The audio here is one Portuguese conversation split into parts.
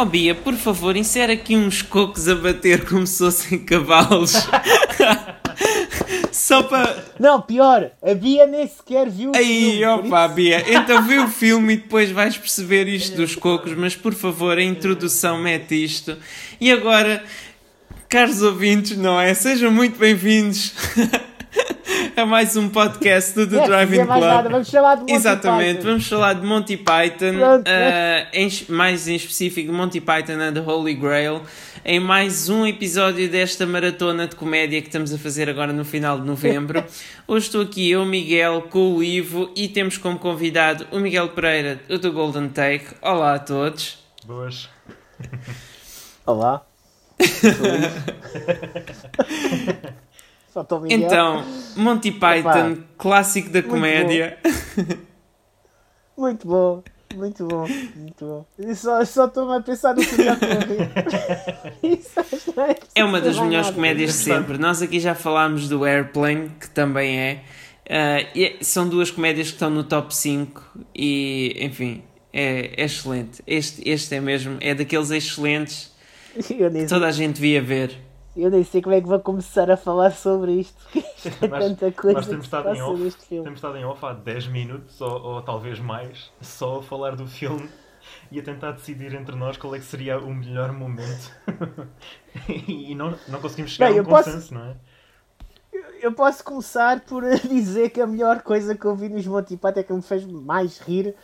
Oh Bia, por favor, insere aqui uns cocos a bater como se fossem cavalos. Só para. Não, pior, a Bia nem sequer viu o Aí, filme. por opa, isso- Bia, então vê o filme e depois vais perceber isto dos cocos, mas por favor, a introdução mete isto. E agora, caros ouvintes, não é? Sejam muito bem-vindos a mais um podcast do The É, Driving dizer mais Club. nada, vamos chamar de Monty Exatamente, Python. vamos falar de Monty Python, eh, em- mais em específico de Monty Python and the Holy Grail, em mais um episódio desta maratona de comédia que estamos a fazer agora no final de novembro. Hoje estou aqui eu, Miguel, com o Ivo e temos como convidado o Miguel Pereira, o do Golden Take. Olá a todos. Boas. Olá. Só estou Miguel. Então, Monty Python, clássico da comédia. Muito bom, muito bom, muito bom. E só só estou a pensar no que já que não É uma das melhores comédias de sempre. Nós aqui já falámos do Airplane, que também é. É- são duas comédias que estão no top 5 e, enfim, é, é excelente. Este, este é mesmo, é daqueles excelentes que toda a gente devia ver. Eu nem sei como é que vou começar a falar sobre isto. É Nós- tanta coisa nós que temos estado em off. neste filme. Temos estado em off há 10 minutos, ou, ou talvez mais, só a falar do filme e a tentar decidir entre nós qual é que seria o melhor momento. e não, não conseguimos chegar Bem, a um eu posso- consenso, não é? Eu posso começar por dizer que a melhor coisa que eu vi nos Monty Python é que me fez mais rir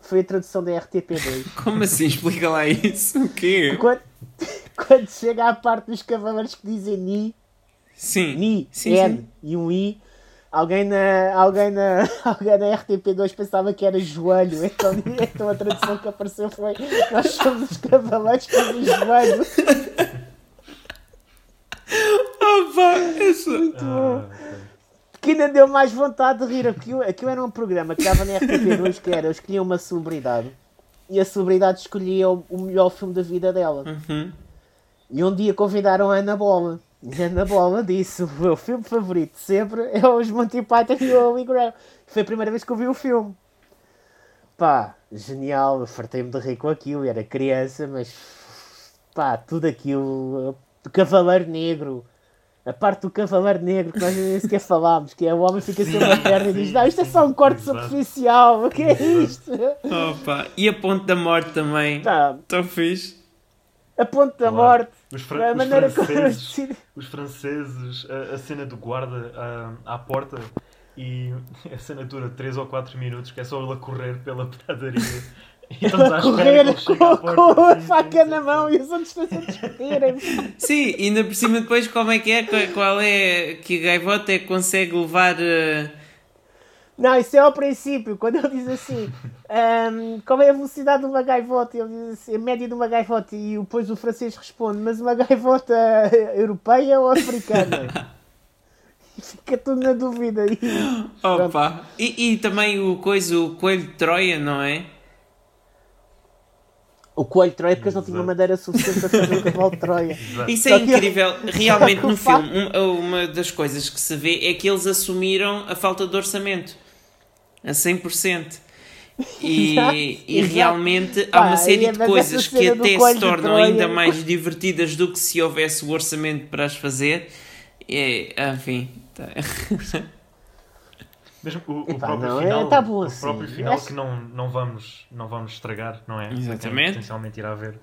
foi a tradução da RTP2. Como assim? Explica lá isso. O quê? quando, quando chega à parte dos cavaleiros que dizem Ni, Sim. Ni, Sim, N sim. e um I, alguém na, alguém, na, alguém na RTP2 pensava que era joelho, então, então a tradução que apareceu foi Nós somos os cavaleiros que dizem joelho. Opa, isso. Ah, ok. Que ainda deu mais vontade de rir. Aquilo, aquilo era um programa que dava na RTP2 que era, escolhia uma celebridade e a celebridade escolhia o, o melhor filme da vida dela. Uhum. E um dia convidaram a Ana Bola. E a Ana Bola disse: O meu filme favorito sempre é os Monty Python e o Holy Grail. Foi a primeira vez que eu vi o filme. Pá, genial. Eu fartei-me de rir com aquilo. Era criança, mas pá, tudo aquilo. O Cavaleiro Negro. A parte do Cavaleiro Negro que nós nem sequer falámos, que é o homem fica uma Sim, perna e diz: Não, isto é só um corte Exato. superficial. O que é isto? Opa. E a Ponte da Morte também. Pá, Tão fixe. A ponte da Claro. morte. Os, fra- A os maneira como franceses, os franceses a, a cena do guarda ah, à porta e a cena dura 3 ou 4 minutos, que é só ele a correr pela padaria. E a correr com, à com porta. a faca na mão e os outros estão a discutirem. Sim, e ainda por cima depois como é que é? Qual- é que a gaivota é que consegue levar... eh, Não, isso é ao princípio, quando ele diz assim: ahm, qual é a velocidade de uma gaivota? Ele diz assim: a média de uma gaivota. E depois o francês responde: mas uma gaivota europeia ou africana? Fica tudo na dúvida. E, Opa! E, e também o coisa, o coelho de Troia, não é? o coelho de Troia, porque eles não tinham madeira suficiente para fazer o cavalo de Troia. Isso é incrível. Realmente no filme, um- uma das coisas que se vê é que eles assumiram a falta de orçamento. A 100%. E, e realmente Pá, há uma série e- de coisas que até se tornam ainda mais divertidas do que se houvesse o orçamento para as fazer. É, enfim. tá. Mesmo o, o Epá, próprio não, é- final, tá bom o assim. próprio final Acho- que não, não, vamos, não vamos estragar, não é? Exatamente. Potencialmente irá ver.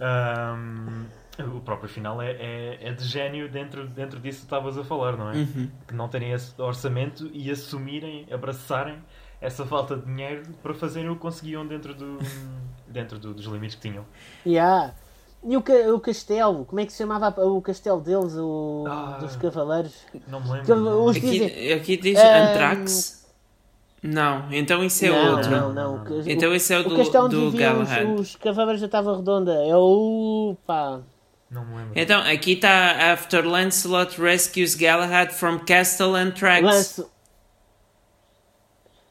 Ahm, o próprio final é, é, é de gênio dentro, dentro disso que estavas a falar, não é? Uhum. Que não terem esse orçamento e assumirem, abraçarem essa falta de dinheiro para fazerem o que conseguiam dentro, do, dentro do- dos limites que tinham. Yeah. E o, ca- o castelo, como é que se chamava o castelo deles, o, Ah. dos cavaleiros? Não me lembro. Que não. os- Aqui, dizem, aqui diz Ahm, Anthrax. Não, então isso é não, outro. não, não. O- Então esse é o o do, castelo do Galahad. os, os cavaleiros da Tava Redonda. É o. pá. Não me lembro. Então, aqui está After Lancelot rescues Galahad from Castle Anthrax. Lance.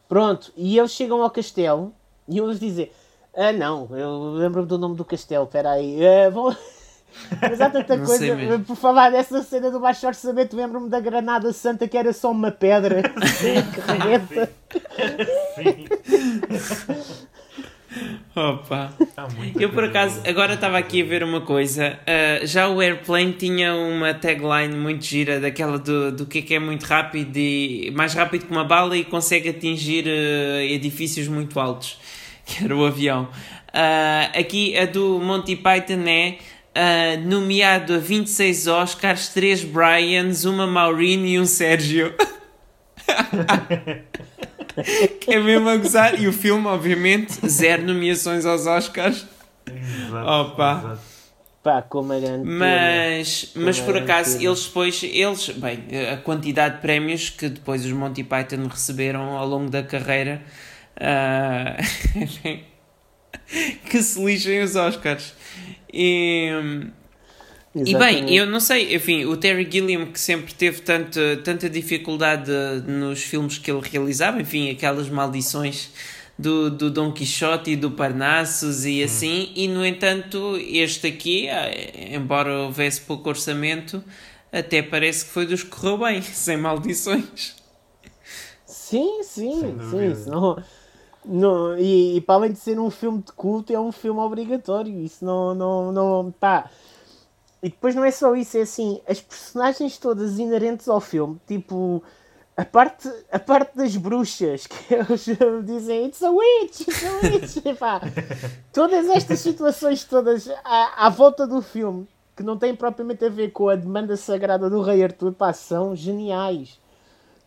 Pronto, e eles chegam ao castelo e eles dizem: Ah, não, eu lembro-me do nome do castelo, espera aí. ah, vou... Mas há tanta coisa, por falar dessa cena do baixo orçamento, lembro-me da Granada Santa que era só uma pedra que rebenta. Sim. Opa. Muita Eu por acaso, agora estava aqui a ver uma coisa. ah, já o Airplane tinha uma tagline muito gira, daquela do, do que é que é muito rápido e mais rápido que uma bala e consegue atingir ah, edifícios muito altos, que era o avião. Ah, aqui a do Monty Python é nomeado a 26 Oscars, 3 Bryans, uma Maureen e um Sérgio. que é mesmo a gozar. E o filme, obviamente, zero nomeações aos Oscars. Exato, Opa. exato. Pá, como a grande Mas, mas por era acaso, incrível. eles depois, eles, bem, a quantidade de prémios que depois os Monty Python receberam ao longo da carreira, ah, que se lixem os Oscars. E, e bem, Exatamente. eu não sei, enfim, o Terry Gilliam que sempre teve tanto, tanta dificuldade nos filmes que ele realizava, enfim, aquelas maldições do, do Dom Quixote e do Parnassus e assim, e no entanto, este aqui, ah, embora houvesse pouco orçamento, até parece que foi dos que correu bem, sem maldições. Sim, sim, sim. Isso não, não, e, e para além de ser um filme de culto, é um filme obrigatório. Isso não, não, não. Pá. E depois não é só isso, é assim, as personagens todas inerentes ao filme, tipo. A parte, a parte das bruxas, que eles dizem It's a witch, it's a witch. Epá, todas estas situações todas à, à volta do filme, que não têm propriamente a ver com a demanda sagrada do Rei Arthur, pá, são geniais.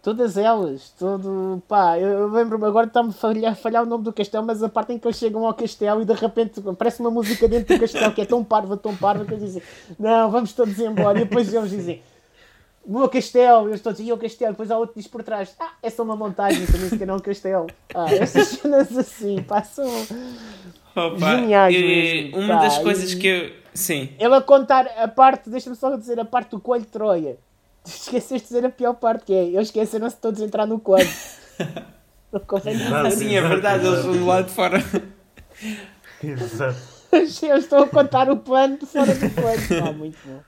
Todas elas, todo. pá, eu lembro-me agora está-me a falhar, falhar o nome do castelo, mas a parte em que eles chegam ao castelo e de repente aparece uma música dentro do castelo que é tão parva, tão parva, que eles dizem: Não, vamos todos embora. E depois eles dizem: O meu castelo, eles todos, e o castelo, depois há outro que diz por trás: Ah, é só uma montagem, também se calhar é um castelo. Ah, essas cenas assim, são. Opa, Geniais mesmo, Uma pá, das coisas e- que eu. Sim. Ele a contar a parte, deixa-me só dizer, a parte do coelho de Troia. Esqueceste de dizer a pior parte que é, eles esqueceram-se todos de entrar no coelho. Não convém dizer. Exato. Assim é verdade, eles vão do lado de fora. Exato. Eu estou a contar o plano de fora do coelho. Ah, muito bom.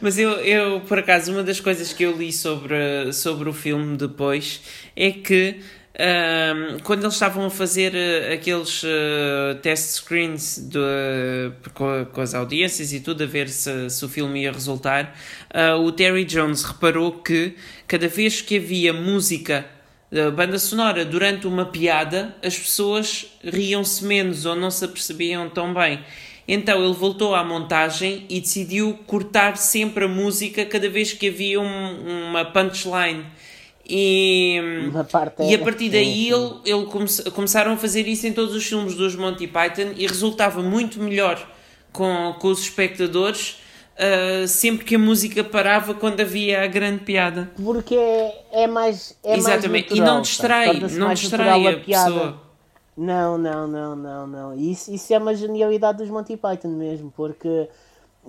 Mas eu, eu, por acaso, uma das coisas que eu li sobre, sobre o filme depois é que ahm, quando eles estavam a fazer eh, aqueles eh, test screens de, com, a- com as audiências e tudo, a ver se, se o filme ia resultar, ah, o Terry Jones reparou que cada vez que havia música da banda sonora durante uma piada, as pessoas riam-se menos ou não se apercebiam tão bem. Então ele voltou à montagem e decidiu cortar sempre a música cada vez que havia um- uma punchline. E, e a partir daí ele, ele come- começaram a fazer isso em todos os filmes dos Monty Python e resultava muito melhor com, com os espectadores ah, sempre que a música parava quando havia a grande piada. Porque é, é mais. É Exatamente, Mais e natural, não pá. distrai, não distrai a pessoa. Não, não, não, não, não. Isso, isso é uma genialidade dos Monty Python mesmo, porque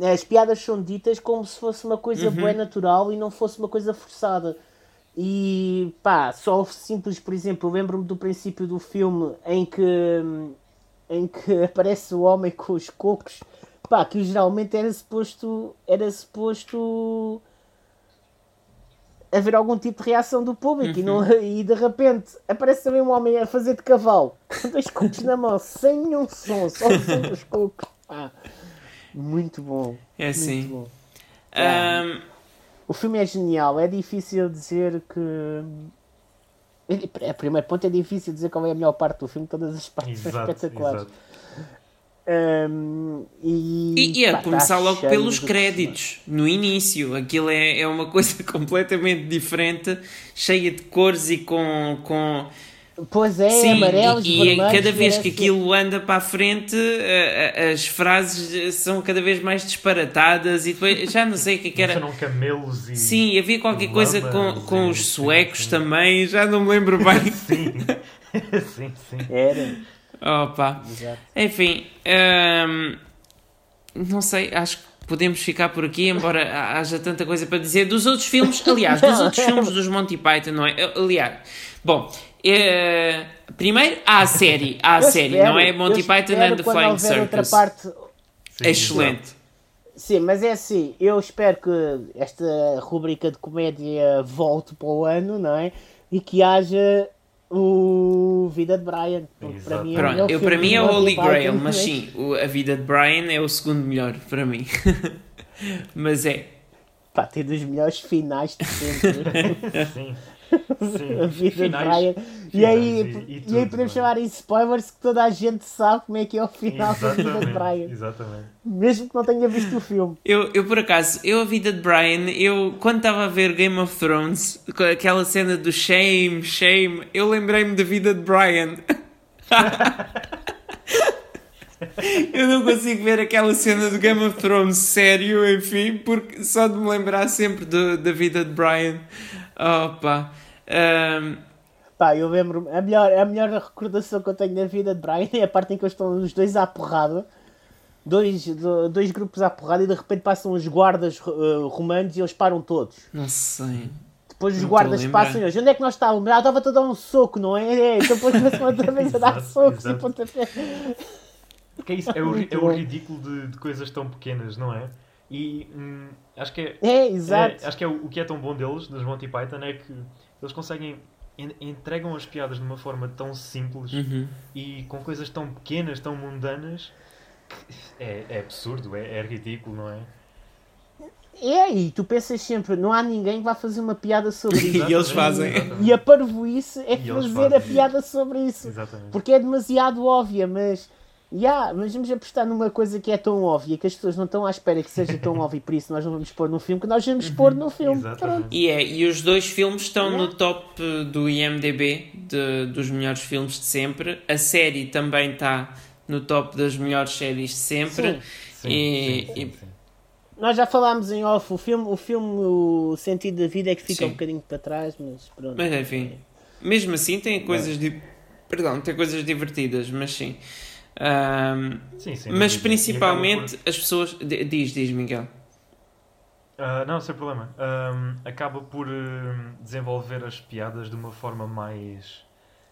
as piadas são ditas como se fosse uma coisa Uhum. boa natural e não fosse uma coisa forçada. E pá, só simples, por exemplo, eu lembro-me do princípio do filme em que em que aparece o homem com os cocos, pá, que geralmente era suposto era suposto haver algum tipo de reação do público e, não, Uhum. e de repente aparece também um homem a fazer de cavalo com dois cocos na mão, sem nenhum som, só o som dos cocos. Pá, muito bom. É assim. Muito bom. Ahm, O filme é genial, é difícil dizer que. A primeiro ponto é difícil dizer qual é a melhor parte do filme, todas as partes são Exato, espetaculares. exato. Hum, e, E, e a pá, tá começar logo cheio pelos créditos, no início. Aquilo é, é uma coisa completamente diferente, cheia de cores e com. com... Pois é, Sim, amarelos, e, e vermelhos, cada vez que parece- aquilo anda para a frente, a- a- as frases são cada vez mais disparatadas e depois já não sei o que é que era. Camelos e. Sim, havia qualquer coisa com, com os sim, suecos sim. também, já não me lembro bem. Sim. sim, sim. Era, Opa. exato. Enfim, hum, não sei, acho que podemos ficar por aqui, embora ha- haja tanta coisa para dizer. Dos outros filmes, aliás, dos outros filmes dos Monty Python, não é? Aliás, bom, eh, primeiro há a série, há a Eu série, espero- não é? Monty Python and the Flying houver outra Circus. parte, Sim, Excelente. Sim, mas é assim, eu espero que esta rubrica de comédia volte para o ano, não é? E que haja o o Vida de Brian. Porque para mim é o Pronto, melhor eu, filme para mim é o Holy Grail, mas mas- sim, o- a vida de Brian é o segundo melhor para mim. mas é. Pá, tem dos melhores finais de sempre. Sim. a Sim. vida Finais- de Brian. E aí, finais e, e- e aí podemos mano. chamar em spoilers que toda a gente sabe como é que é o final da vida de Exatamente. Brian. Exatamente. Mesmo que não tenha visto o filme. Eu, eu, por acaso, eu a vida de Brian, eu quando estava a ver Game of Thrones, com aquela cena do shame, shame, eu lembrei-me da vida de Brian. eu não consigo ver aquela cena do Game of Thrones sério, enfim, porque só de me lembrar sempre do- da vida de Brian. Opa. Ahm, Pá, eu lembro a melhor, a melhor recordação que eu tenho da vida de Brian é a parte em que eles estão os dois à porrada. Dois, do- dois grupos à porrada e de repente passam os guardas uh, romanos e eles param todos. não sei. Depois os Não guardas passam e eles, onde é que nós estávamos? Ah, estava a dar um soco, não é? é. Então depois começam outra vez a dar Exato, socos e exato. Porque é isso, é o, é o ridículo de, de coisas tão pequenas, não é? E hum, acho que é, É, exato. É, acho que é o, o que é tão bom deles, dos Monty Python, é que eles conseguem. en- entregam as piadas de uma forma tão simples Uhum. e com coisas tão pequenas, tão mundanas, que é, é absurdo, é, é ridículo, não é? É, e tu pensas sempre, não há ninguém que vá fazer uma piada sobre E isso. eles fazem. E a parvoíce é E eles fazer a piada sobre isso. Exatamente. Porque é demasiado óbvia, mas. Yeah, mas vamos apostar numa coisa que é tão óbvia que as pessoas não estão à espera que seja tão óbvio, por isso nós não vamos pôr no filme, que nós vamos pôr no filme. E é, e os dois filmes estão Yeah. no top eh, do IMDB de- dos melhores filmes de sempre. A série também está no top das melhores séries de sempre. Sim. Sim, E- sim, sim, e- sim. Nós já falámos em off, o filme, o filme, o sentido da vida é que fica Sim. um bocadinho para trás, mas pronto. Mas enfim, mesmo assim tem coisas di- Perdão, tem coisas divertidas, mas sim. Sim, sim, mas principalmente as pessoas. di- Diz, diz Miguel. Ah, não, sem problema. Ahm, acaba por hum, desenvolver as piadas de uma forma mais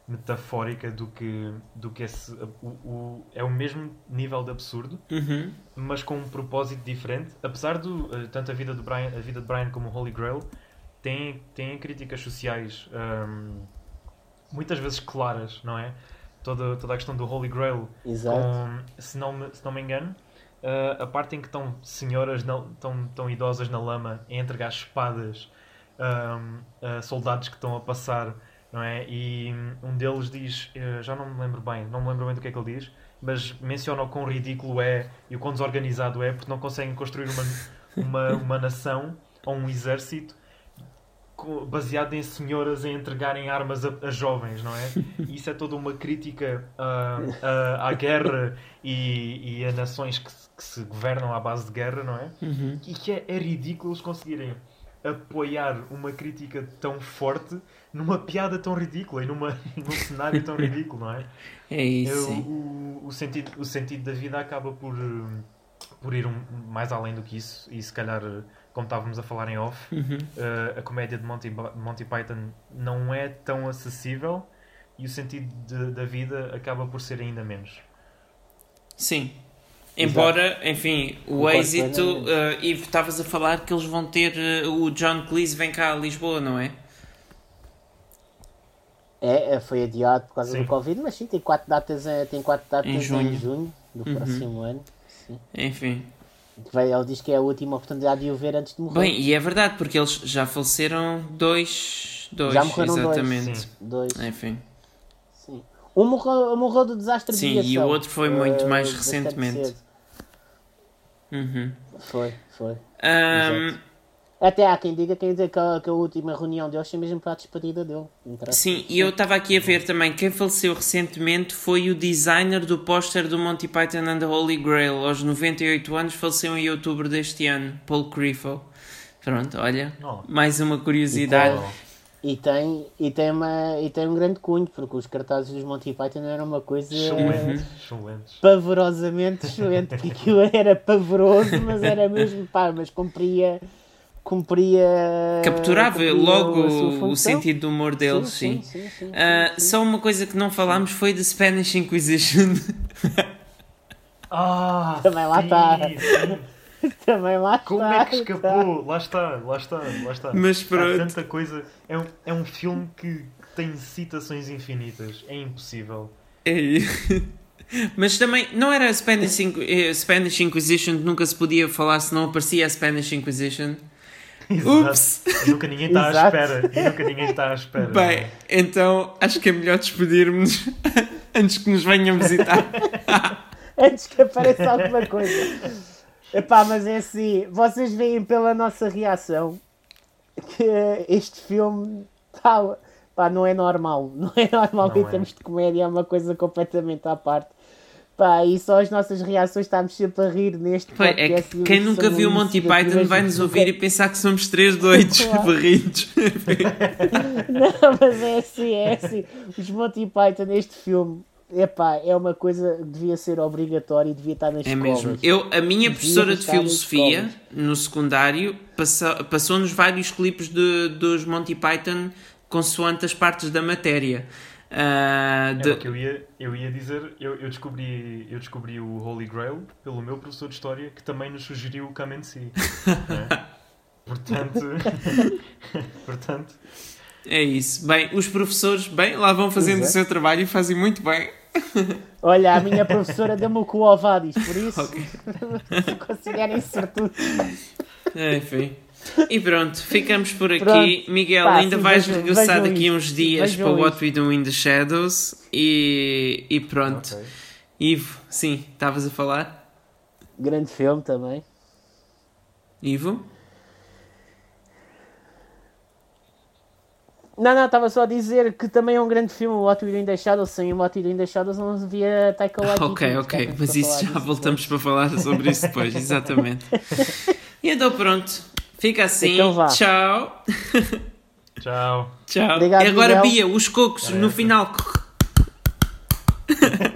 metafórica do que, do que esse, o, o- é o mesmo nível de absurdo, Uhum. mas com um propósito diferente. Apesar do eh, tanto a vida de Brian, a vida de Brian como o Holy Grail têm, têm críticas sociais ahm, muitas vezes claras, não é? Toda, toda a questão do Holy Grail Exato. com, se não me, se não me engano, uh, a parte em que estão senhoras na- tão, tão idosas na lama a entregar espadas um, a soldados que estão a passar, não é? E um deles diz, eh, já não me lembro bem, não me lembro bem do que é que ele diz, mas menciona o quão ridículo é e o quão desorganizado é porque não conseguem construir uma, uma, uma nação ou um exército baseado em senhoras a entregarem armas a, a jovens, não é? E Isso é toda uma crítica ah, à guerra e, e a nações que, se- que se governam à base de guerra, não é? Uhum. E que é, é ridículo eles conseguirem apoiar uma crítica tão forte numa piada tão ridícula e numa, num cenário tão ridículo, não é? É isso. Eu- o, o, sentido, o sentido da vida acaba por, por ir um- mais além do que isso e se calhar, como estávamos a falar em off, Uhum. eh, a comédia de Monty, Monty Python não é tão acessível e o sentido de- da vida acaba por ser ainda menos. Sim. Embora, enfim, o Concordo êxito. plenamente. eh, e estavas a falar que eles vão ter. eh, o John Cleese vem cá a Lisboa, não é? É, é, foi adiado por causa Sim. do Covid, mas sim, tem quatro datas, tem quatro datas Em em junho. junho, do Uhum. próximo ano. Sim. Enfim. Ele diz que é a última oportunidade de o ver antes de morrer. Bem, e é verdade, porque eles já faleceram dois. Dois, Já morreram dois. exatamente. Sim. Dois. Enfim. Sim. Um morreu, morreu do desastre Sim, de aviação. e o outro foi muito eh, mais recentemente. Uhum. Foi, foi. Ahm, Exato. Até há quem diga quem dizer que a, que a última reunião deles foi mesmo para a despedida dele. Sim, e eu estava aqui a ver também, quem faleceu recentemente foi o designer do póster do Monty Python and the Holy Grail. Aos 98 anos, faleceu em outubro deste ano, Paul Crifo. Pronto, olha, Oh. mais uma curiosidade. E tem, e, tem uma, e tem um grande cunho, porque os cartazes dos Monty Python eram uma coisa excelentes, excelentes. pavorosamente excelente, que aquilo era pavoroso, mas era mesmo pá, mas cumpria cumpria Capturava cumpria logo o sentido do humor deles, sim. sim, sim, sim, sim. Só uma coisa que não falámos foi de Spanish Inquisition. Ah, Também lá tá. sim. também lá Como está, é que escapou? Lá está, lá está, lá está. Mas Há pronto. tanta coisa. É um, é um filme que tem citações infinitas. É impossível. É. Mas também, não era a Spanish, Inqu- eh, Spanish Inquisition que nunca se podia falar se não aparecia a Spanish Inquisition? Ups! E nunca ninguém está à Exato. espera. E nunca ninguém está à espera. Bem, então acho que é melhor despedirmos antes que nos venham visitar. Antes que apareça alguma coisa. Epá, mas é assim, vocês veem pela nossa reação que este filme tá, pá, não é normal. Não é normal Não em é. termos de comédia, é uma coisa completamente à parte. Pá, e só as nossas reações estamos sempre a rir neste Foi, é que quem nunca viu Monty Python vai nos ouvir e pensar que somos três doidos Claro. barridos. Não, mas é assim, é assim. Os Monty Python neste filme, epá, é uma coisa que devia ser obrigatória e devia estar nas É escolas. mesmo. Eu, a minha Devia professora de filosofia no secundário passou- passou-nos vários clipes de, dos Monty Python consoante as partes da matéria. É de- o que eu ia, eu ia dizer, eu, eu, descobri, eu descobri o Holy Grail pelo meu professor de História, que também nos sugeriu o Come and See. né? Portanto, portanto, É isso. Bem, os professores, bem, lá vão fazendo o é. seu trabalho e fazem muito bem. Olha, a minha professora deu-me o cu ao Vadis, por isso Ok. considerem sortudo. É, Enfim. E pronto, ficamos por aqui. Pronto. Miguel, Pá, ainda sim, vais vejam- regressar vejam daqui uns dias Vejam para What. We Do in the Shadows e, e pronto. ok. Ivo, sim, estavas a falar? Grande filme também. Ivo? Não, não, estava só a dizer que também é um grande filme, o What We Do in the Shadows. Sem o What We Do in the Shadows não havia Taika Waititi. Ok, ok, mas isso já voltamos para falar sobre isso depois, exatamente. E então pronto, fica assim. Então vá. Tchau. Tchau. Tchau. Obrigado, e agora, Miguel. Bia, os cocos Era no final.